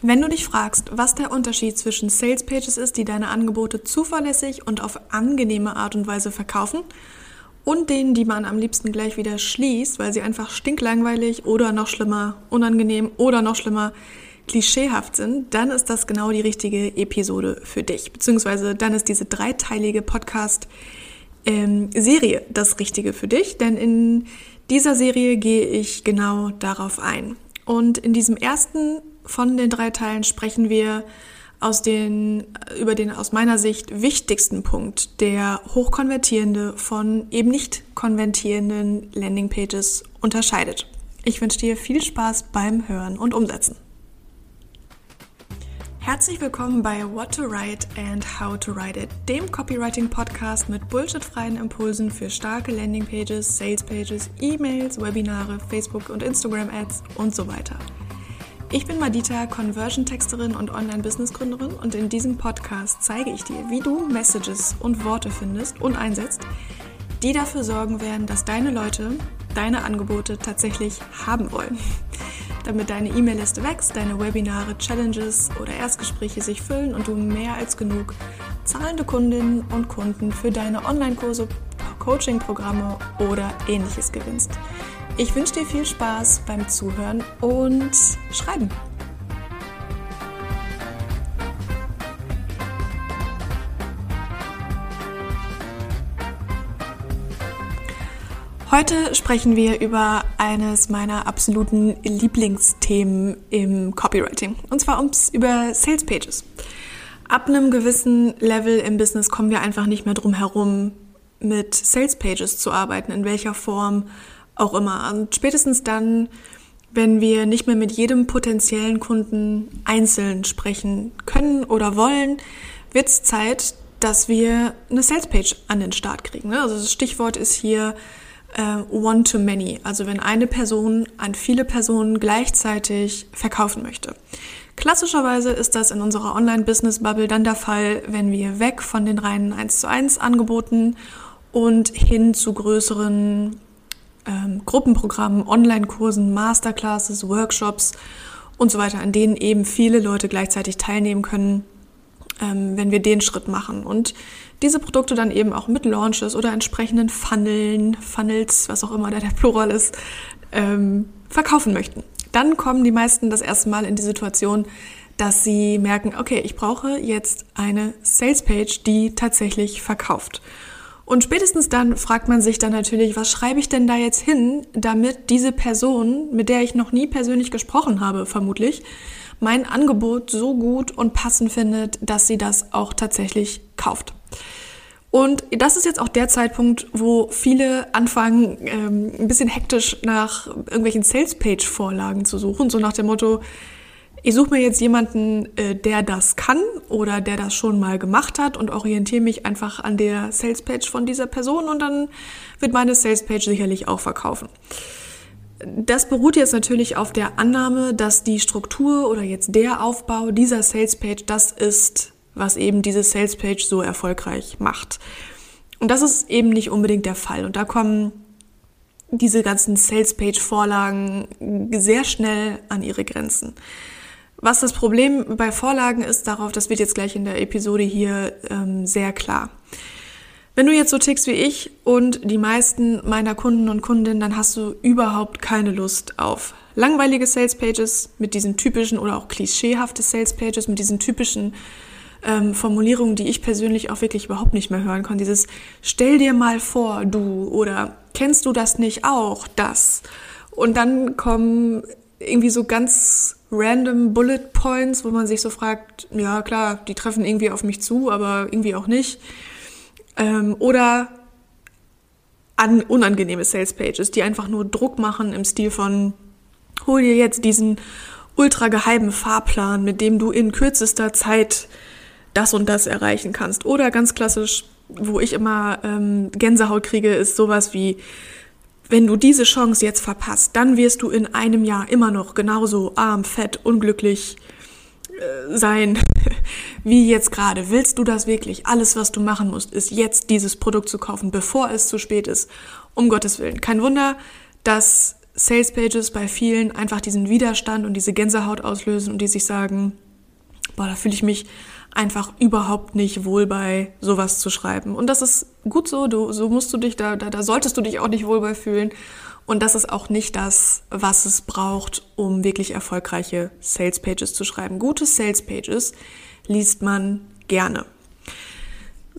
Wenn du dich fragst, was der Unterschied zwischen Sales Pages ist, die deine Angebote zuverlässig und auf angenehme Art und Weise verkaufen, und denen, die man am liebsten gleich wieder schließt, weil sie einfach stinklangweilig oder noch schlimmer, unangenehm oder noch schlimmer klischeehaft sind, dann ist das genau die richtige Episode für dich. Beziehungsweise dann ist diese dreiteilige Podcast-Serie das Richtige für dich, denn in dieser Serie gehe ich genau darauf ein. Und in diesem ersten von den drei Teilen sprechen wir aus den, über den aus meiner Sicht wichtigsten Punkt, der hochkonvertierende von eben nicht konvertierenden Landingpages unterscheidet. Ich wünsche dir viel Spaß beim Hören und Umsetzen. Herzlich willkommen bei What to Write and How to Write It, dem Copywriting-Podcast mit bullshitfreien Impulsen für starke Landingpages, Salespages, E-Mails, Webinare, Facebook- und Instagram-Ads und so weiter. Ich bin Madita, Conversion-Texterin und Online-Business-Gründerin und in diesem Podcast zeige ich dir, wie du Messages und Worte findest und einsetzt, die dafür sorgen werden, dass deine Leute deine Angebote tatsächlich haben wollen. Damit deine E-Mail-Liste wächst, deine Webinare, Challenges oder Erstgespräche sich füllen und du mehr als genug zahlende Kundinnen und Kunden für deine Online-Kurse, Coaching-Programme oder ähnliches gewinnst. Ich wünsche dir viel Spaß beim Zuhören und Schreiben. Heute sprechen wir über eines meiner absoluten Lieblingsthemen im Copywriting. Und zwar ums über Sales Pages. Ab einem gewissen Level im Business kommen wir einfach nicht mehr drum herum, mit Sales Pages zu arbeiten, in welcher Form auch immer. Und spätestens dann, wenn wir nicht mehr mit jedem potenziellen Kunden einzeln sprechen können oder wollen, wird es Zeit, dass wir eine Salespage an den Start kriegen. Ne? Also das Stichwort ist hier äh, One-to-Many, also wenn eine Person an viele Personen gleichzeitig verkaufen möchte. Klassischerweise ist das in unserer Online-Business-Bubble dann der Fall, wenn wir weg von den reinen 1 zu 1 Angeboten und hin zu größeren ähm, Gruppenprogrammen, Online-Kursen, Masterclasses, Workshops und so weiter, an denen eben viele Leute gleichzeitig teilnehmen können, ähm, wenn wir den Schritt machen. Und diese Produkte dann eben auch mit Launches oder entsprechenden Funneln, Funnels, was auch immer da der Plural ist, ähm, verkaufen möchten. Dann kommen die meisten das erste Mal in die Situation, dass sie merken, okay, ich brauche jetzt eine Salespage, die tatsächlich verkauft. Und spätestens dann fragt man sich dann natürlich, was schreibe ich denn da jetzt hin, damit diese Person, mit der ich noch nie persönlich gesprochen habe, vermutlich, mein Angebot so gut und passend findet, dass sie das auch tatsächlich kauft. Und das ist jetzt auch der Zeitpunkt, wo viele anfangen, ähm, ein bisschen hektisch nach irgendwelchen Salespage-Vorlagen zu suchen, so nach dem Motto, ich suche mir jetzt jemanden, äh, der das kann oder der das schon mal gemacht hat und orientiere mich einfach an der Salespage von dieser Person und dann wird meine Salespage sicherlich auch verkaufen. Das beruht jetzt natürlich auf der Annahme, dass die Struktur oder jetzt der Aufbau dieser Salespage das ist, was eben diese Salespage so erfolgreich macht. Und das ist eben nicht unbedingt der Fall. Und da kommen diese ganzen Salespage-Vorlagen sehr schnell an ihre Grenzen. Was das Problem bei Vorlagen ist, darauf, das wird jetzt gleich in der Episode hier ähm, sehr klar. Wenn du jetzt so tickst wie ich und die meisten meiner Kunden und Kundinnen, dann hast du überhaupt keine Lust auf langweilige Sales Pages mit diesen typischen oder auch klischeehafte Sales Pages mit diesen typischen ähm, Formulierungen, die ich persönlich auch wirklich überhaupt nicht mehr hören kann. Dieses Stell dir mal vor, du oder kennst du das nicht auch, das? Und dann kommen irgendwie so ganz random Bullet Points, wo man sich so fragt, ja klar, die treffen irgendwie auf mich zu, aber irgendwie auch nicht. Ähm, oder an unangenehme Sales Pages, die einfach nur Druck machen im Stil von, hol dir jetzt diesen ultra geheimen Fahrplan, mit dem du in kürzester Zeit das und das erreichen kannst. Oder ganz klassisch, wo ich immer ähm, Gänsehaut kriege, ist sowas wie, wenn du diese Chance jetzt verpasst, dann wirst du in einem Jahr immer noch genauso arm, fett, unglücklich äh, sein wie jetzt gerade. Willst du das wirklich? Alles, was du machen musst, ist jetzt dieses Produkt zu kaufen, bevor es zu spät ist. Um Gottes Willen. Kein Wunder, dass Sales Pages bei vielen einfach diesen Widerstand und diese Gänsehaut auslösen und die sich sagen, boah, da fühle ich mich einfach überhaupt nicht wohl bei sowas zu schreiben. Und das ist gut so, du, so musst du dich, da, da, da solltest du dich auch nicht wohl bei fühlen. Und das ist auch nicht das, was es braucht, um wirklich erfolgreiche Sales Pages zu schreiben. Gute Sales Pages liest man gerne.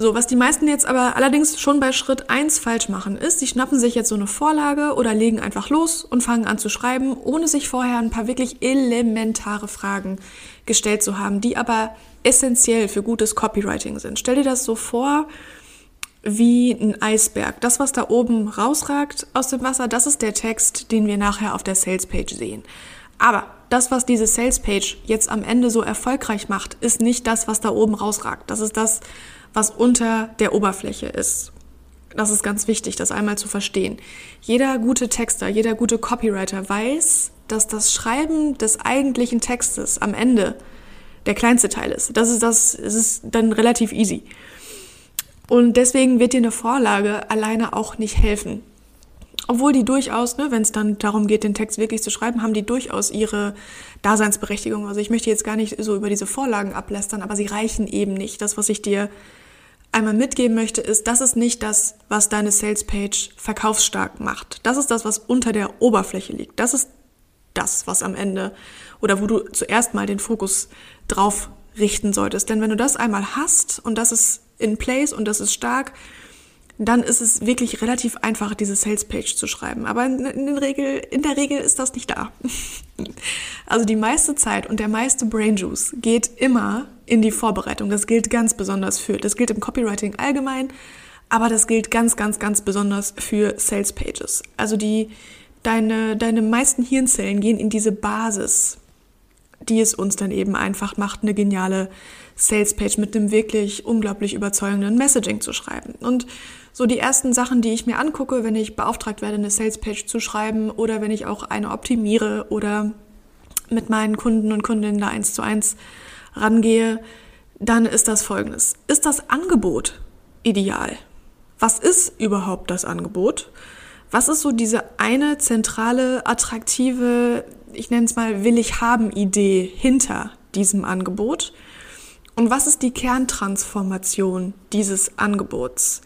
So, was die meisten jetzt aber allerdings schon bei Schritt eins falsch machen, ist, sie schnappen sich jetzt so eine Vorlage oder legen einfach los und fangen an zu schreiben, ohne sich vorher ein paar wirklich elementare Fragen gestellt zu haben, die aber essentiell für gutes Copywriting sind. Stell dir das so vor, wie ein Eisberg. Das, was da oben rausragt aus dem Wasser, das ist der Text, den wir nachher auf der Salespage sehen. Aber das, was diese Salespage jetzt am Ende so erfolgreich macht, ist nicht das, was da oben rausragt. Das ist das, was unter der Oberfläche ist. Das ist ganz wichtig, das einmal zu verstehen. Jeder gute Texter, jeder gute Copywriter weiß, dass das Schreiben des eigentlichen Textes am Ende der kleinste Teil ist. Das ist das, es ist dann relativ easy. Und deswegen wird dir eine Vorlage alleine auch nicht helfen. Obwohl die durchaus, ne, wenn es dann darum geht, den Text wirklich zu schreiben, haben die durchaus ihre Daseinsberechtigung. Also ich möchte jetzt gar nicht so über diese Vorlagen ablästern, aber sie reichen eben nicht. Das, was ich dir einmal mitgeben möchte, ist, das ist nicht das, was deine Salespage verkaufsstark macht. Das ist das, was unter der Oberfläche liegt. Das ist das, was am Ende oder wo du zuerst mal den Fokus drauf richten solltest. Denn wenn du das einmal hast und das ist in place und das ist stark, dann ist es wirklich relativ einfach, diese Sales Page zu schreiben. Aber in, in, Regel, in der Regel ist das nicht da. also die meiste Zeit und der meiste Brain Juice geht immer in die Vorbereitung. Das gilt ganz besonders für, das gilt im Copywriting allgemein, aber das gilt ganz, ganz, ganz besonders für Sales Pages. Also die, deine, deine meisten Hirnzellen gehen in diese Basis, die es uns dann eben einfach macht, eine geniale Salespage mit einem wirklich unglaublich überzeugenden Messaging zu schreiben. Und so die ersten Sachen, die ich mir angucke, wenn ich beauftragt werde, eine Salespage zu schreiben oder wenn ich auch eine optimiere oder mit meinen Kunden und Kundinnen da eins zu eins rangehe, dann ist das folgendes. Ist das Angebot ideal? Was ist überhaupt das Angebot? Was ist so diese eine zentrale, attraktive, ich nenne es mal will ich haben Idee hinter diesem Angebot? Und was ist die Kerntransformation dieses Angebots?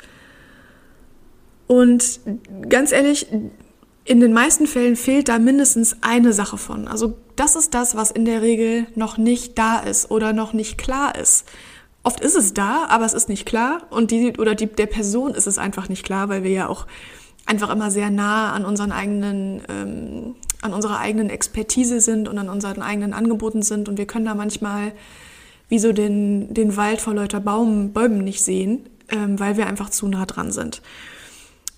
Und ganz ehrlich, in den meisten Fällen fehlt da mindestens eine Sache von. Also das ist das, was in der Regel noch nicht da ist oder noch nicht klar ist. Oft ist es da, aber es ist nicht klar und die oder die der Person ist es einfach nicht klar, weil wir ja auch einfach immer sehr nah an unseren eigenen ähm, an unserer eigenen Expertise sind und an unseren eigenen Angeboten sind und wir können da manchmal wie so den, den Wald vor lauter Baum, Bäumen nicht sehen, ähm, weil wir einfach zu nah dran sind.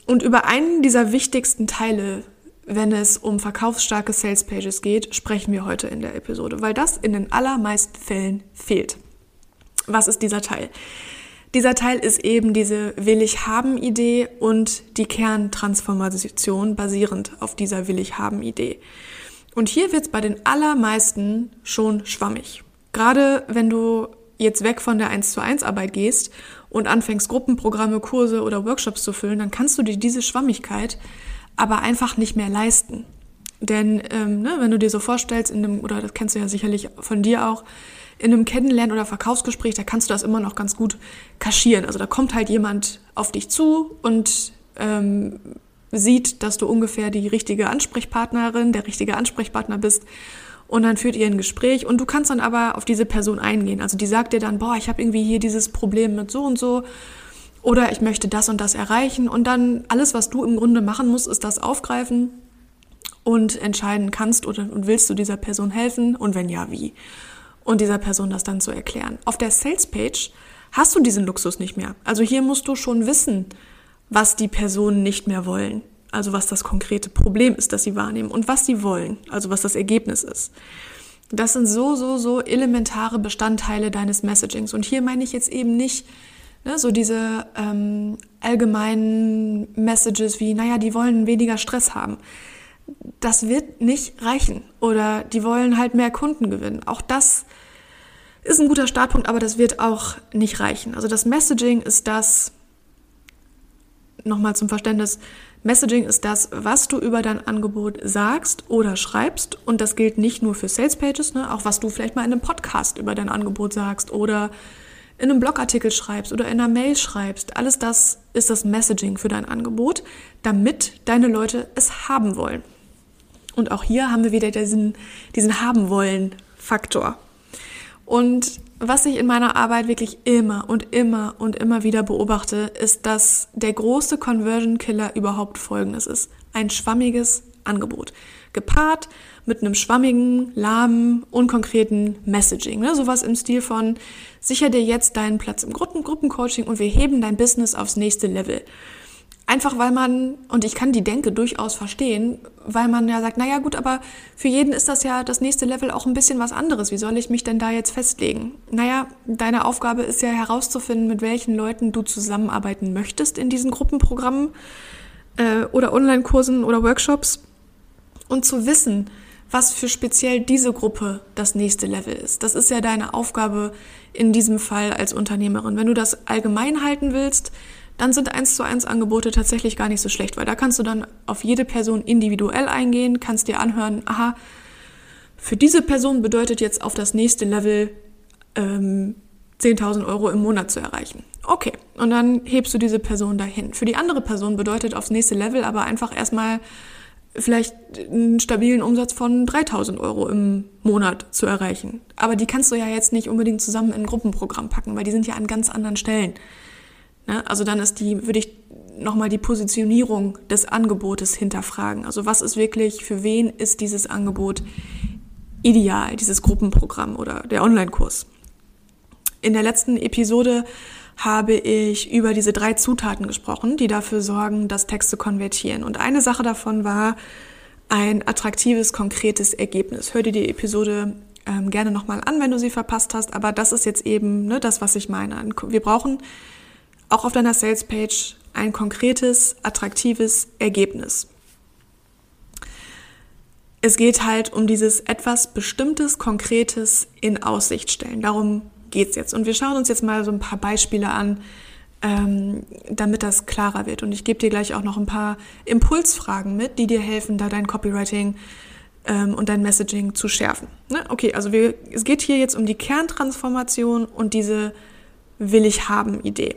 Und über einen dieser wichtigsten Teile, wenn es um verkaufsstarke Sales Pages geht, sprechen wir heute in der Episode, weil das in den allermeisten Fällen fehlt. Was ist dieser Teil? Dieser Teil ist eben diese Will ich haben Idee und die Kerntransformation basierend auf dieser Will ich haben Idee. Und hier wird es bei den allermeisten schon schwammig. Gerade wenn du jetzt weg von der 1 zu 1 Arbeit gehst und anfängst, Gruppenprogramme, Kurse oder Workshops zu füllen, dann kannst du dir diese Schwammigkeit aber einfach nicht mehr leisten. Denn ähm, ne, wenn du dir so vorstellst, in einem, oder das kennst du ja sicherlich von dir auch, in einem Kennenlernen- oder Verkaufsgespräch, da kannst du das immer noch ganz gut kaschieren. Also da kommt halt jemand auf dich zu und ähm, sieht, dass du ungefähr die richtige Ansprechpartnerin, der richtige Ansprechpartner bist und dann führt ihr ein Gespräch und du kannst dann aber auf diese Person eingehen. Also die sagt dir dann, boah, ich habe irgendwie hier dieses Problem mit so und so oder ich möchte das und das erreichen und dann alles, was du im Grunde machen musst, ist das aufgreifen und entscheiden kannst oder und willst du dieser Person helfen und wenn ja, wie. Und dieser Person das dann zu erklären. Auf der Sales Page hast du diesen Luxus nicht mehr. Also hier musst du schon wissen, was die Personen nicht mehr wollen also was das konkrete Problem ist, das sie wahrnehmen und was sie wollen, also was das Ergebnis ist. Das sind so, so, so elementare Bestandteile deines Messagings. Und hier meine ich jetzt eben nicht ne, so diese ähm, allgemeinen Messages wie, naja, die wollen weniger Stress haben. Das wird nicht reichen. Oder die wollen halt mehr Kunden gewinnen. Auch das ist ein guter Startpunkt, aber das wird auch nicht reichen. Also das Messaging ist das, nochmal zum Verständnis, Messaging ist das, was du über dein Angebot sagst oder schreibst. Und das gilt nicht nur für Sales Pages, ne? auch was du vielleicht mal in einem Podcast über dein Angebot sagst oder in einem Blogartikel schreibst oder in einer Mail schreibst. Alles das ist das Messaging für dein Angebot, damit deine Leute es haben wollen. Und auch hier haben wir wieder diesen, diesen haben wollen Faktor. Und was ich in meiner Arbeit wirklich immer und immer und immer wieder beobachte, ist, dass der große Conversion Killer überhaupt folgendes ist. Ein schwammiges Angebot. Gepaart mit einem schwammigen, lahmen, unkonkreten Messaging. Ne? Sowas im Stil von, sicher dir jetzt deinen Platz im Gruppen Gruppencoaching und wir heben dein Business aufs nächste Level. Einfach weil man, und ich kann die Denke durchaus verstehen, weil man ja sagt, naja gut, aber für jeden ist das ja das nächste Level auch ein bisschen was anderes. Wie soll ich mich denn da jetzt festlegen? Naja, deine Aufgabe ist ja herauszufinden, mit welchen Leuten du zusammenarbeiten möchtest in diesen Gruppenprogrammen äh, oder Online-Kursen oder Workshops und zu wissen, was für speziell diese Gruppe das nächste Level ist. Das ist ja deine Aufgabe in diesem Fall als Unternehmerin. Wenn du das allgemein halten willst, dann sind eins zu eins Angebote tatsächlich gar nicht so schlecht, weil da kannst du dann auf jede Person individuell eingehen, kannst dir anhören, aha, für diese Person bedeutet jetzt auf das nächste Level ähm, 10.000 Euro im Monat zu erreichen. Okay, und dann hebst du diese Person dahin. Für die andere Person bedeutet aufs nächste Level aber einfach erstmal vielleicht einen stabilen Umsatz von 3000 Euro im Monat zu erreichen. Aber die kannst du ja jetzt nicht unbedingt zusammen in ein Gruppenprogramm packen, weil die sind ja an ganz anderen Stellen. Ne? Also dann ist die, würde ich nochmal die Positionierung des Angebotes hinterfragen. Also was ist wirklich, für wen ist dieses Angebot ideal, dieses Gruppenprogramm oder der Online-Kurs? In der letzten Episode habe ich über diese drei Zutaten gesprochen, die dafür sorgen, dass Texte konvertieren. Und eine Sache davon war ein attraktives, konkretes Ergebnis. Hör dir die Episode ähm, gerne nochmal an, wenn du sie verpasst hast. Aber das ist jetzt eben ne, das, was ich meine. Wir brauchen auch auf deiner Salespage ein konkretes, attraktives Ergebnis. Es geht halt um dieses etwas Bestimmtes, Konkretes in Aussicht stellen. Darum geht es jetzt. Und wir schauen uns jetzt mal so ein paar Beispiele an, ähm, damit das klarer wird. Und ich gebe dir gleich auch noch ein paar Impulsfragen mit, die dir helfen, da dein Copywriting ähm, und dein Messaging zu schärfen. Ne? Okay, also wir, es geht hier jetzt um die Kerntransformation und diese Will ich haben Idee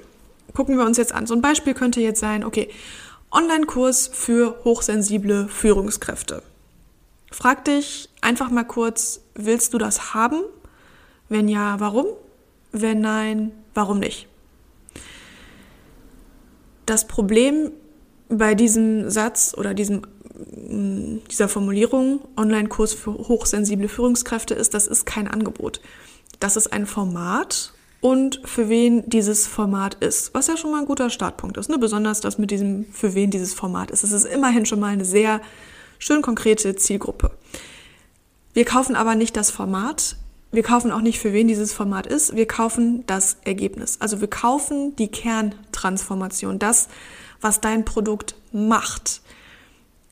gucken wir uns jetzt an. So ein Beispiel könnte jetzt sein, okay, Online-Kurs für hochsensible Führungskräfte. Frag dich einfach mal kurz, willst du das haben? Wenn ja, warum? Wenn nein, warum nicht? Das Problem bei diesem Satz oder diesem, mm, dieser Formulierung Online-Kurs für hochsensible Führungskräfte ist, das ist kein Angebot. Das ist ein Format und für wen dieses Format ist, was ja schon mal ein guter Startpunkt ist. Ne? Besonders das mit diesem, für wen dieses Format ist. Es ist immerhin schon mal eine sehr schön konkrete Zielgruppe. Wir kaufen aber nicht das Format. Wir kaufen auch nicht, für wen dieses Format ist. Wir kaufen das Ergebnis. Also wir kaufen die Kerntransformation, das, was dein Produkt macht.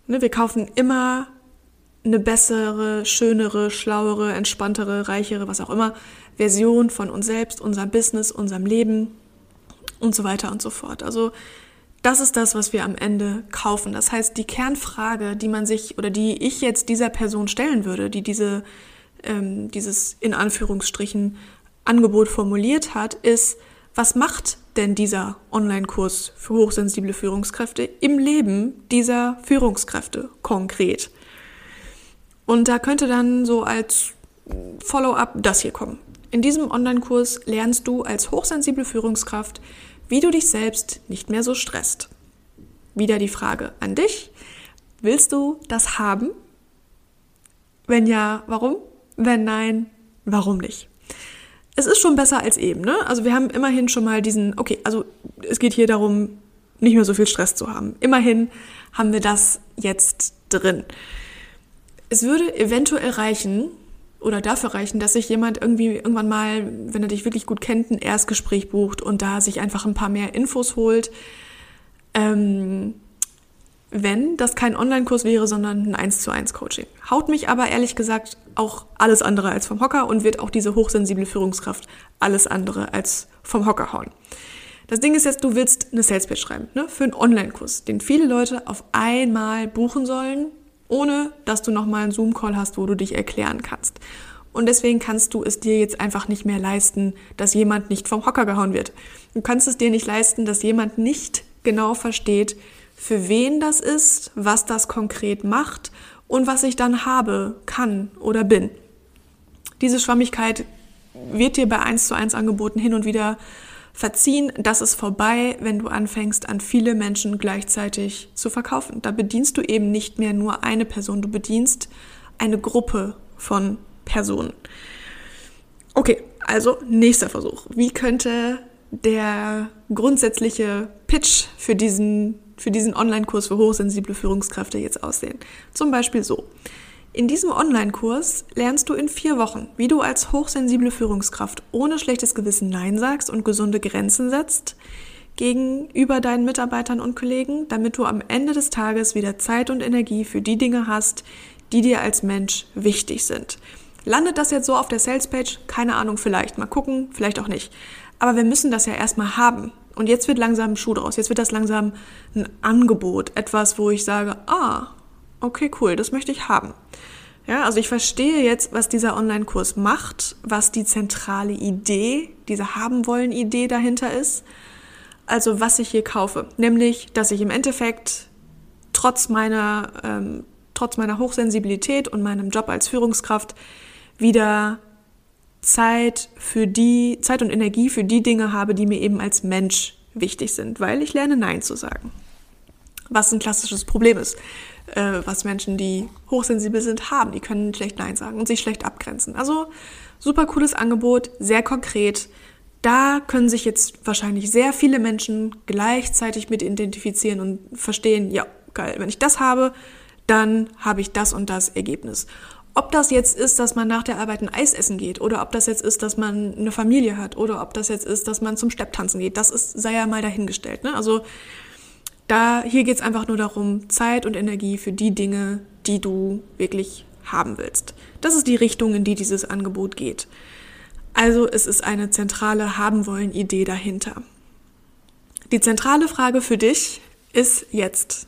Ne? Wir kaufen immer eine bessere, schönere, schlauere, entspanntere, reichere, was auch immer Version von uns selbst, unserem Business, unserem Leben und so weiter und so fort. Also das ist das, was wir am Ende kaufen. Das heißt, die Kernfrage, die man sich oder die ich jetzt dieser Person stellen würde, die diese, ähm, dieses in Anführungsstrichen Angebot formuliert hat, ist, was macht denn dieser Online-Kurs für hochsensible Führungskräfte im Leben dieser Führungskräfte konkret? Und da könnte dann so als Follow-up das hier kommen. In diesem Online-Kurs lernst du als hochsensible Führungskraft, wie du dich selbst nicht mehr so stresst. Wieder die Frage an dich. Willst du das haben? Wenn ja, warum? Wenn nein, warum nicht? Es ist schon besser als eben, ne? Also wir haben immerhin schon mal diesen, okay, also es geht hier darum, nicht mehr so viel Stress zu haben. Immerhin haben wir das jetzt drin. Es würde eventuell reichen, oder dafür reichen, dass sich jemand irgendwie irgendwann mal, wenn er dich wirklich gut kennt, ein Erstgespräch bucht und da sich einfach ein paar mehr Infos holt. Ähm, wenn das kein Online-Kurs wäre, sondern ein 1 zu 1 Coaching. Haut mich aber ehrlich gesagt auch alles andere als vom Hocker und wird auch diese hochsensible Führungskraft alles andere als vom Hocker hauen. Das Ding ist jetzt, du willst eine Salespage schreiben, ne? Für einen Online-Kurs, den viele Leute auf einmal buchen sollen, ohne dass du nochmal einen Zoom-Call hast, wo du dich erklären kannst. Und deswegen kannst du es dir jetzt einfach nicht mehr leisten, dass jemand nicht vom Hocker gehauen wird. Du kannst es dir nicht leisten, dass jemand nicht genau versteht, für wen das ist, was das konkret macht und was ich dann habe, kann oder bin. Diese Schwammigkeit wird dir bei 1 zu 1 Angeboten hin und wieder verziehen. Das ist vorbei, wenn du anfängst, an viele Menschen gleichzeitig zu verkaufen. Da bedienst du eben nicht mehr nur eine Person, du bedienst eine Gruppe von Personen. Okay, also nächster Versuch. Wie könnte der grundsätzliche Pitch für diesen, für diesen Online-Kurs für hochsensible Führungskräfte jetzt aussehen? Zum Beispiel so. In diesem Online-Kurs lernst du in vier Wochen, wie du als hochsensible Führungskraft ohne schlechtes Gewissen Nein sagst und gesunde Grenzen setzt gegenüber deinen Mitarbeitern und Kollegen, damit du am Ende des Tages wieder Zeit und Energie für die Dinge hast, die dir als Mensch wichtig sind. Landet das jetzt so auf der Salespage? Keine Ahnung, vielleicht. Mal gucken, vielleicht auch nicht. Aber wir müssen das ja erstmal haben. Und jetzt wird langsam ein Schuh draus. Jetzt wird das langsam ein Angebot. Etwas, wo ich sage, ah, okay, cool, das möchte ich haben. Ja, also ich verstehe jetzt, was dieser Online-Kurs macht, was die zentrale Idee, diese haben wollen Idee dahinter ist. Also was ich hier kaufe, nämlich, dass ich im Endeffekt trotz meiner ähm, trotz meiner Hochsensibilität und meinem Job als Führungskraft wieder Zeit für die Zeit und Energie für die Dinge habe, die mir eben als Mensch wichtig sind, weil ich lerne Nein zu sagen. Was ein klassisches Problem ist äh, was Menschen, die hochsensibel sind, haben. Die können schlecht Nein sagen und sich schlecht abgrenzen. Also super cooles Angebot, sehr konkret. Da können sich jetzt wahrscheinlich sehr viele Menschen gleichzeitig mit identifizieren und verstehen, ja, geil, wenn ich das habe, dann habe ich das und das Ergebnis. Ob das jetzt ist, dass man nach der Arbeit ein Eis essen geht oder ob das jetzt ist, dass man eine Familie hat oder ob das jetzt ist, dass man zum Stepptanzen geht, das ist, sei ja mal dahingestellt. Ne? Also da, hier geht es einfach nur darum, Zeit und Energie für die Dinge, die du wirklich haben willst. Das ist die Richtung, in die dieses Angebot geht. Also es ist eine zentrale haben wollen Idee dahinter. Die zentrale Frage für dich ist jetzt,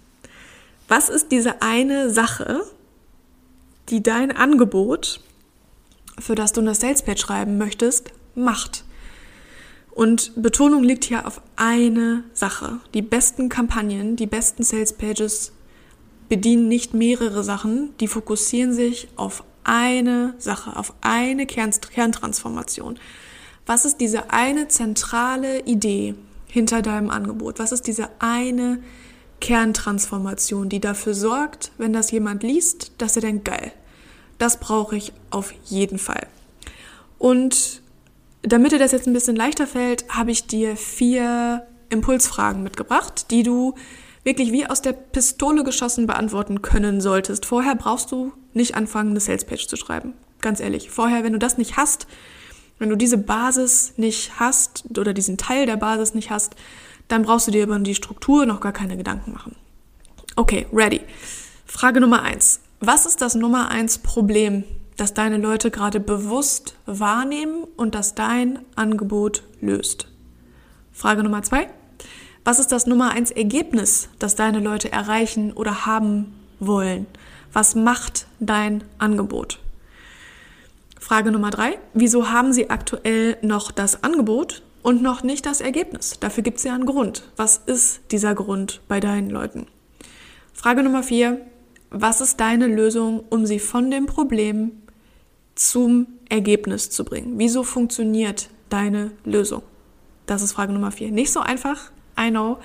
was ist diese eine Sache, die dein Angebot, für das du eine Salespage schreiben möchtest, macht? Und Betonung liegt hier auf eine Sache. Die besten Kampagnen, die besten Sales Pages bedienen nicht mehrere Sachen, die fokussieren sich auf eine Sache, auf eine Kern Kerntransformation. Was ist diese eine zentrale Idee hinter deinem Angebot? Was ist diese eine Kerntransformation, die dafür sorgt, wenn das jemand liest, dass er denkt, geil, das brauche ich auf jeden Fall. Und damit dir das jetzt ein bisschen leichter fällt, habe ich dir vier Impulsfragen mitgebracht, die du wirklich wie aus der Pistole geschossen beantworten können solltest. Vorher brauchst du nicht anfangen, eine Salespage zu schreiben. Ganz ehrlich. Vorher, wenn du das nicht hast, wenn du diese Basis nicht hast oder diesen Teil der Basis nicht hast, dann brauchst du dir über die Struktur noch gar keine Gedanken machen. Okay, ready. Frage Nummer eins. Was ist das Nummer eins Problem das deine Leute gerade bewusst wahrnehmen und das dein Angebot löst. Frage Nummer zwei. Was ist das Nummer eins Ergebnis, das deine Leute erreichen oder haben wollen? Was macht dein Angebot? Frage Nummer drei. Wieso haben sie aktuell noch das Angebot und noch nicht das Ergebnis? Dafür gibt es ja einen Grund. Was ist dieser Grund bei deinen Leuten? Frage Nummer vier. Was ist deine Lösung, um sie von dem Problem zum Ergebnis zu bringen. Wieso funktioniert deine Lösung? Das ist Frage Nummer vier. Nicht so einfach, I know,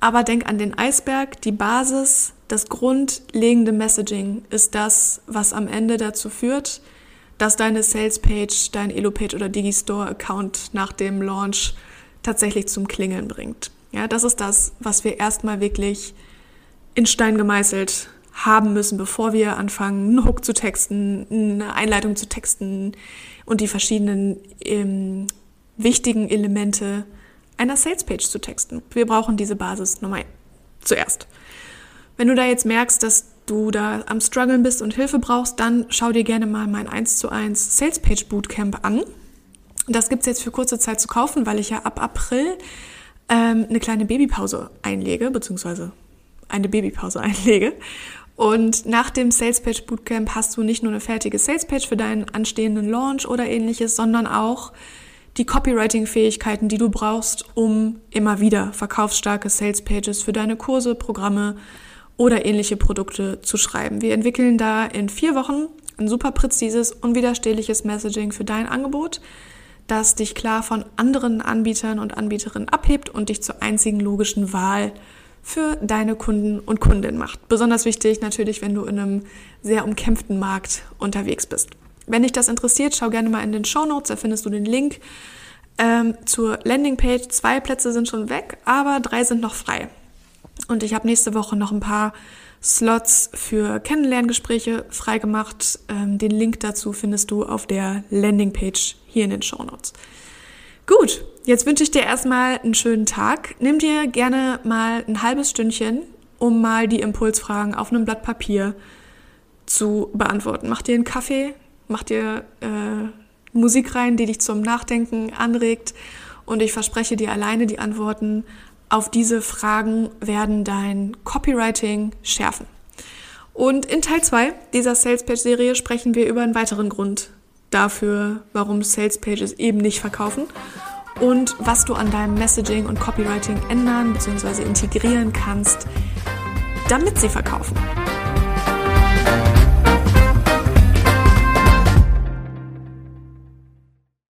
aber denk an den Eisberg. Die Basis, das grundlegende Messaging ist das, was am Ende dazu führt, dass deine Salespage, dein Elo-Page oder Digistore-Account nach dem Launch tatsächlich zum Klingeln bringt. Ja, das ist das, was wir erstmal wirklich in Stein gemeißelt haben müssen, bevor wir anfangen, einen Hook zu texten, eine Einleitung zu texten und die verschiedenen ähm, wichtigen Elemente einer Salespage zu texten. Wir brauchen diese Basis Nummer zuerst. Wenn du da jetzt merkst, dass du da am struggeln bist und Hilfe brauchst, dann schau dir gerne mal mein 1 zu 1 Salespage Bootcamp an. Das gibt's jetzt für kurze Zeit zu kaufen, weil ich ja ab April ähm, eine kleine Babypause einlege, beziehungsweise eine Babypause einlege. Und nach dem Salespage Bootcamp hast du nicht nur eine fertige Salespage für deinen anstehenden Launch oder ähnliches, sondern auch die Copywriting-Fähigkeiten, die du brauchst, um immer wieder verkaufsstarke Salespages für deine Kurse, Programme oder ähnliche Produkte zu schreiben. Wir entwickeln da in vier Wochen ein super präzises, unwiderstehliches Messaging für dein Angebot, das dich klar von anderen Anbietern und Anbieterinnen abhebt und dich zur einzigen logischen Wahl für deine Kunden und Kundinnen macht. Besonders wichtig natürlich, wenn du in einem sehr umkämpften Markt unterwegs bist. Wenn dich das interessiert, schau gerne mal in den Show Notes, da findest du den Link ähm, zur Landingpage. Zwei Plätze sind schon weg, aber drei sind noch frei. Und ich habe nächste Woche noch ein paar Slots für Kennenlerngespräche freigemacht. Ähm, den Link dazu findest du auf der Landingpage hier in den Show Notes. Gut, jetzt wünsche ich dir erstmal einen schönen Tag. Nimm dir gerne mal ein halbes Stündchen, um mal die Impulsfragen auf einem Blatt Papier zu beantworten. Mach dir einen Kaffee, mach dir äh, Musik rein, die dich zum Nachdenken anregt und ich verspreche dir alleine die Antworten auf diese Fragen werden dein Copywriting schärfen. Und in Teil 2 dieser Salespage-Serie sprechen wir über einen weiteren Grund dafür, warum Salespages eben nicht verkaufen und was du an deinem Messaging und Copywriting ändern bzw. integrieren kannst, damit sie verkaufen.